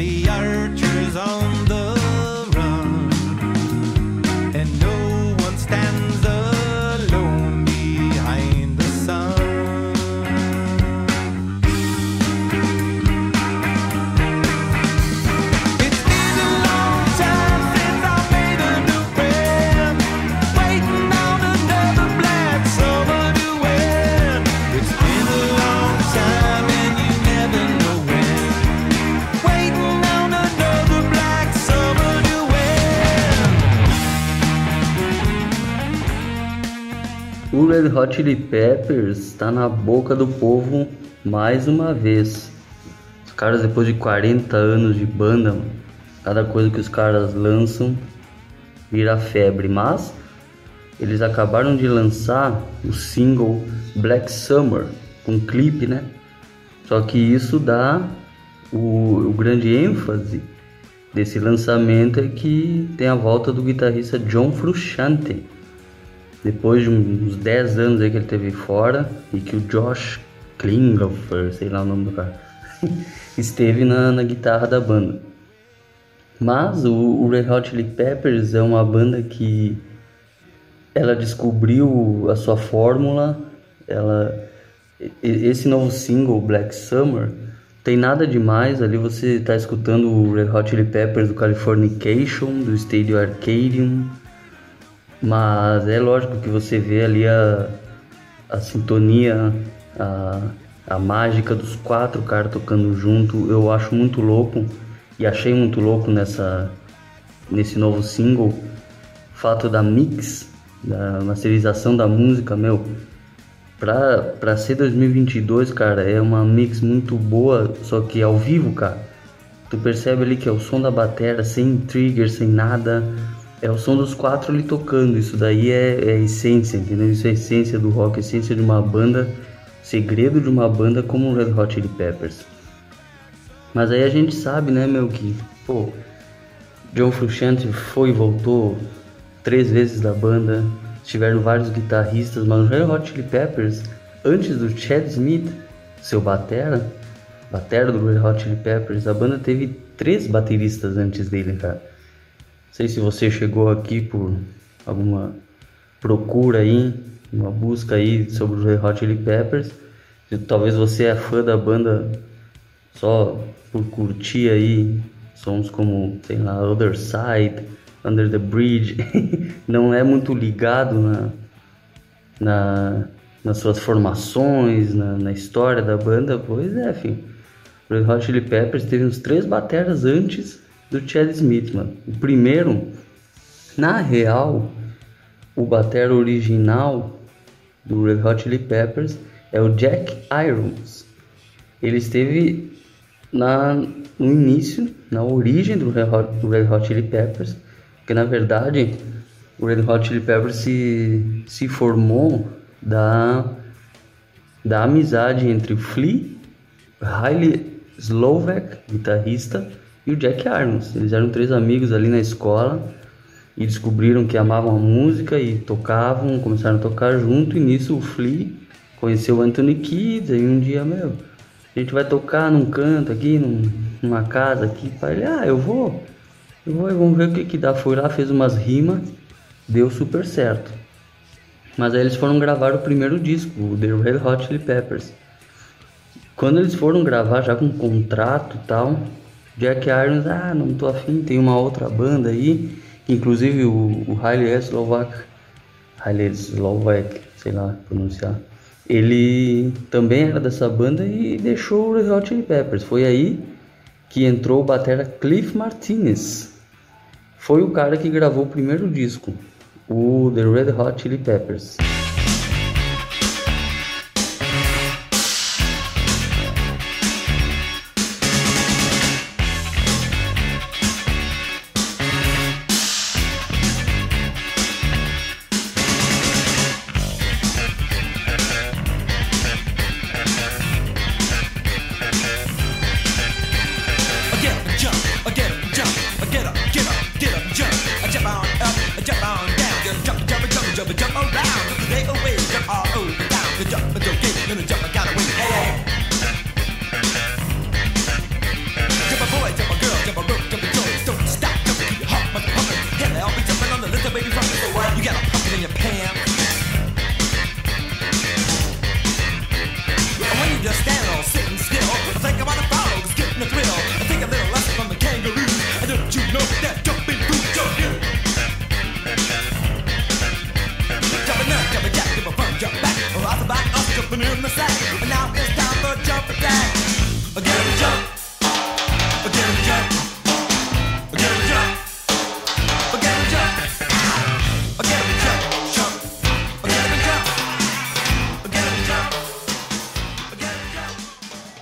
the archers on Red Hot Chili Peppers está na boca do povo mais uma vez. Os caras, depois de 40 anos de banda, cada coisa que os caras lançam vira febre. Mas eles acabaram de lançar o single Black Summer, com clipe, né? Só que isso dá o, o grande ênfase desse lançamento é que tem a volta do guitarrista John Frusciante depois de uns 10 anos aí que ele teve fora e que o Josh Klinghoffer, sei lá o nome do cara, esteve na, na guitarra da banda. Mas o, o Red Hot Chili Peppers é uma banda que ela descobriu a sua fórmula, ela esse novo single Black Summer tem nada demais, ali você está escutando o Red Hot Chili Peppers do Californication, do Stadium Arcadium, mas é lógico que você vê ali a, a sintonia, a, a mágica dos quatro caras tocando junto. Eu acho muito louco e achei muito louco nessa, nesse novo single. Fato da mix, da masterização da música, meu. Pra, pra ser 2022, cara, é uma mix muito boa, só que ao vivo, cara. Tu percebe ali que é o som da bateria, sem trigger, sem nada é o som dos quatro ali tocando. Isso daí é, é essência, entendeu? Isso é essência do rock, essência de uma banda, segredo de uma banda como o Red Hot Chili Peppers. Mas aí a gente sabe, né, meu, que, pô, John Frusciante foi e voltou três vezes da banda, tiveram vários guitarristas, mas o Red Hot Chili Peppers, antes do Chad Smith, seu batera, batera do Red Hot Chili Peppers, a banda teve três bateristas antes dele, cara sei se você chegou aqui por alguma procura aí, uma busca aí sobre os Red Hot Chili Peppers. Talvez você é fã da banda só por curtir aí sons como, sei lá, Other Side, Under the Bridge, não é muito ligado na, na, nas suas formações, na, na história da banda, pois é, enfim. Red Hot Chili Peppers teve uns três bateras antes do Chad Smith, mano. O primeiro, na real, o batera original do Red Hot Chili Peppers é o Jack Irons. Ele esteve na, no início, na origem do Red, Hot, do Red Hot Chili Peppers, que na verdade o Red Hot Chili Peppers se, se formou da, da amizade entre Flea, Riley Slovak, guitarrista, e o Jack Arms. Eles eram três amigos ali na escola e descobriram que amavam a música e tocavam, começaram a tocar junto. E nisso o Flea conheceu o Anthony Kidd. E um dia, meu, a gente vai tocar num canto aqui, num, numa casa aqui. Pai, ele, ah, eu vou, eu vou, vamos ver o que que dá. Foi lá, fez umas rimas, deu super certo. Mas aí eles foram gravar o primeiro disco, o The Red Hot Chili Peppers. Quando eles foram gravar já com contrato e tal, Jack Irons, ah, não tô afim, tem uma outra banda aí, inclusive o, o Haile Slovak, Haile Slovak, sei lá pronunciar, ele também era dessa banda e deixou o Red Hot Chili Peppers. Foi aí que entrou o batera Cliff Martinez. Foi o cara que gravou o primeiro disco, o The Red Hot Chili Peppers.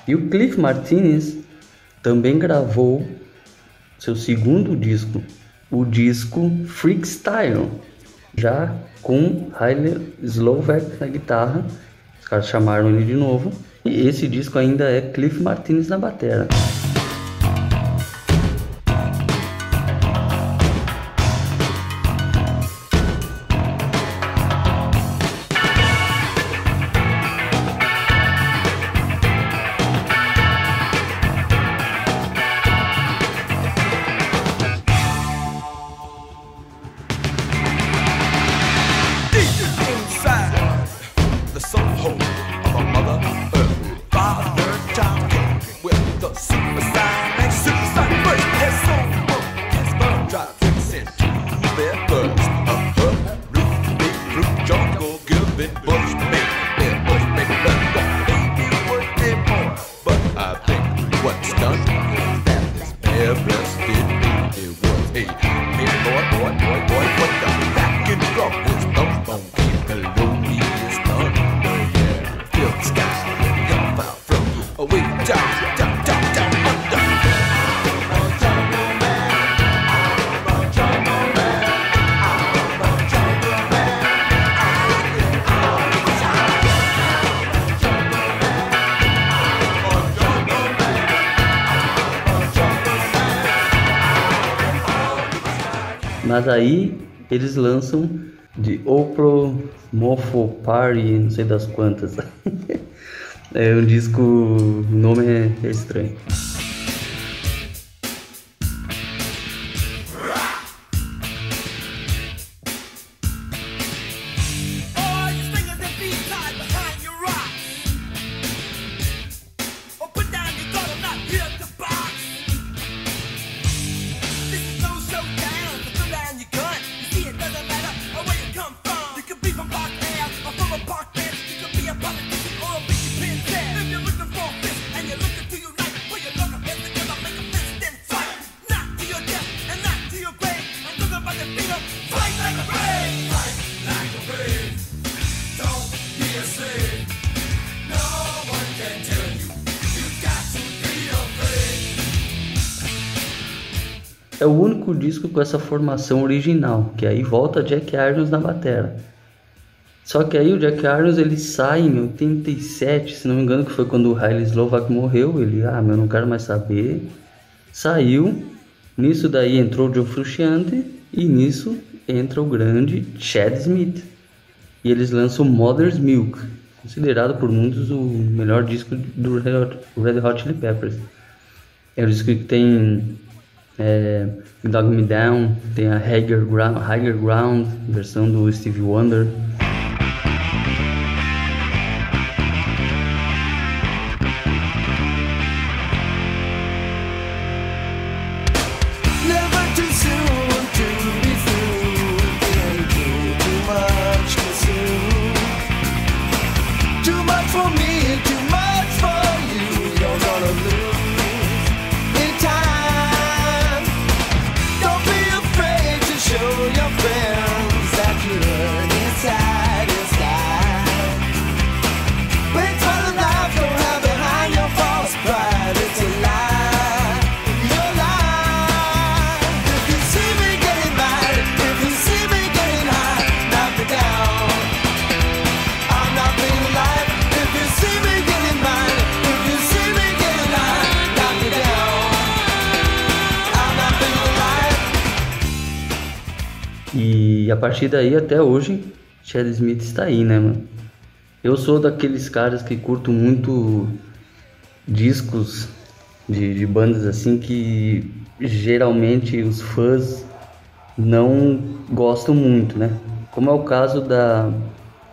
E o Cliff Martinez também gravou seu segundo disco, o disco Freakstyle, já com Haile Slovak na guitarra. Os caras chamaram ele de novo. E esse disco ainda é Cliff Martinez na bateria. Mas aí eles lançam de Opro Mofo Party, não sei das quantas. é um disco, o nome é estranho. É o único disco com essa formação original, que aí volta Jack Irons na batera. Só que aí o Jack Irons ele sai em 87, se não me engano, que foi quando o Riley Slovak morreu. Ele, ah, meu, não quero mais saber. Saiu. Nisso daí entrou o Joe Frusciante e nisso entra o grande Chad Smith. E eles lançam Mother's Milk, considerado por muitos o melhor disco do Red Hot Chili Peppers. É um disco que tem é, Dog Me Down, tem a Higher Ground, Higher Ground, versão do Stevie Wonder. Partir daí até hoje, Chad Smith está aí, né, mano? Eu sou daqueles caras que curto muito discos de, de bandas assim que geralmente os fãs não gostam muito, né? Como é o caso da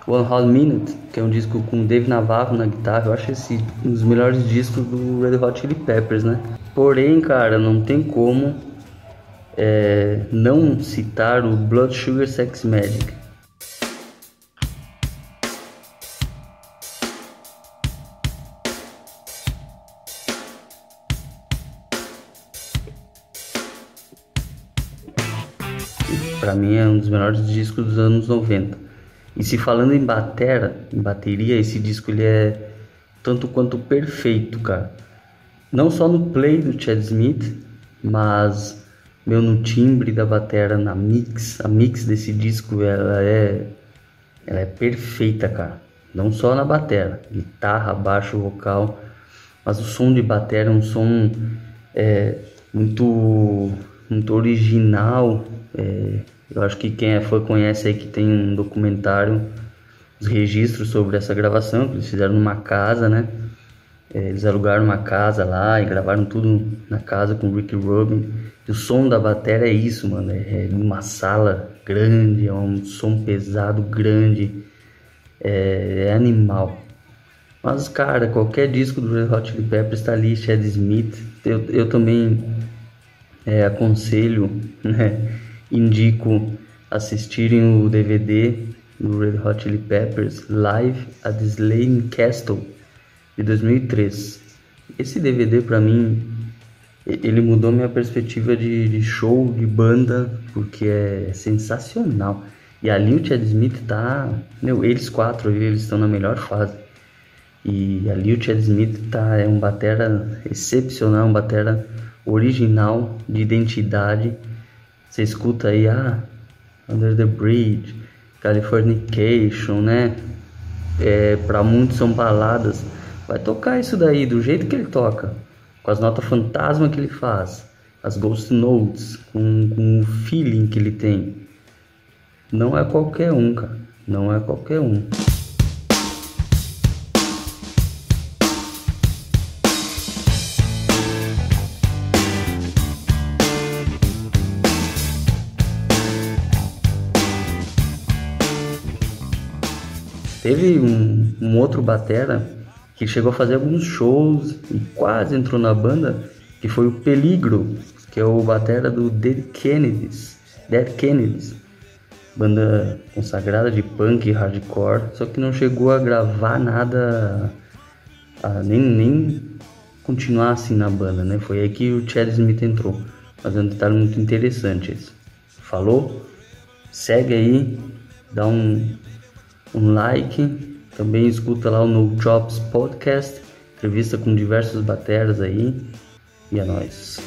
One Hot Minute, que é um disco com Dave Navarro na guitarra. Eu acho esse um dos melhores discos do Red Hot Chili Peppers, né? Porém, cara, não tem como é, não citar o Blood Sugar Sex Magic. Para mim é um dos melhores discos dos anos 90. E se falando em batera, em bateria, esse disco ele é tanto quanto perfeito, cara. Não só no play do Chad Smith, mas meu no timbre da batera na mix, a mix desse disco ela é ela é perfeita, cara. Não só na batera, guitarra, baixo, vocal, mas o som de batera é um som é, muito muito original. É, eu acho que quem é fã conhece aí que tem um documentário, os registros sobre essa gravação que eles fizeram numa casa, né? É, eles alugaram uma casa lá e gravaram tudo na casa com o Rick Rubin. E o som da bateria é isso, mano. É, é uma sala grande, é um som pesado grande. É, é animal. Mas, cara, qualquer disco do Red Hot Chili Peppers está ali, Chad Smith. Eu, eu também é, aconselho, né? indico assistirem o DVD do Red Hot Chili Peppers Live at Slane Castle de 2003. Esse DVD para mim ele mudou minha perspectiva de, de, show, de banda, porque é sensacional. E ali o Chad Smith tá, meu, eles quatro eles estão na melhor fase. E ali o Chad Smith tá é um batera excepcional, um batera original de identidade você escuta aí, ah, Under the Bridge, Californication, né? É, para muitos são baladas. Vai tocar isso daí do jeito que ele toca, com as notas fantasma que ele faz, as ghost notes, com, com o feeling que ele tem. Não é qualquer um, cara. Não é qualquer um. Teve um, um outro batera que chegou a fazer alguns shows e quase entrou na banda, que foi o Peligro, que é o batera do Dead Kennedys. Dead Kennedys, banda consagrada de punk e hardcore, só que não chegou a gravar nada, a, nem, nem continuar assim na banda, né? Foi aí que o Chad Smith entrou. É um detalhe muito interessante. Falou? Segue aí, dá um um like. Também escuta lá o No Jobs Podcast, entrevista com diversos bateras aí. E é nóis.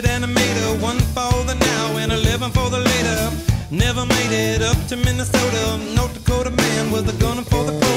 painted animator, one for the now and eleven for the later. Never made it up to Minnesota. North Dakota man with a gun for the.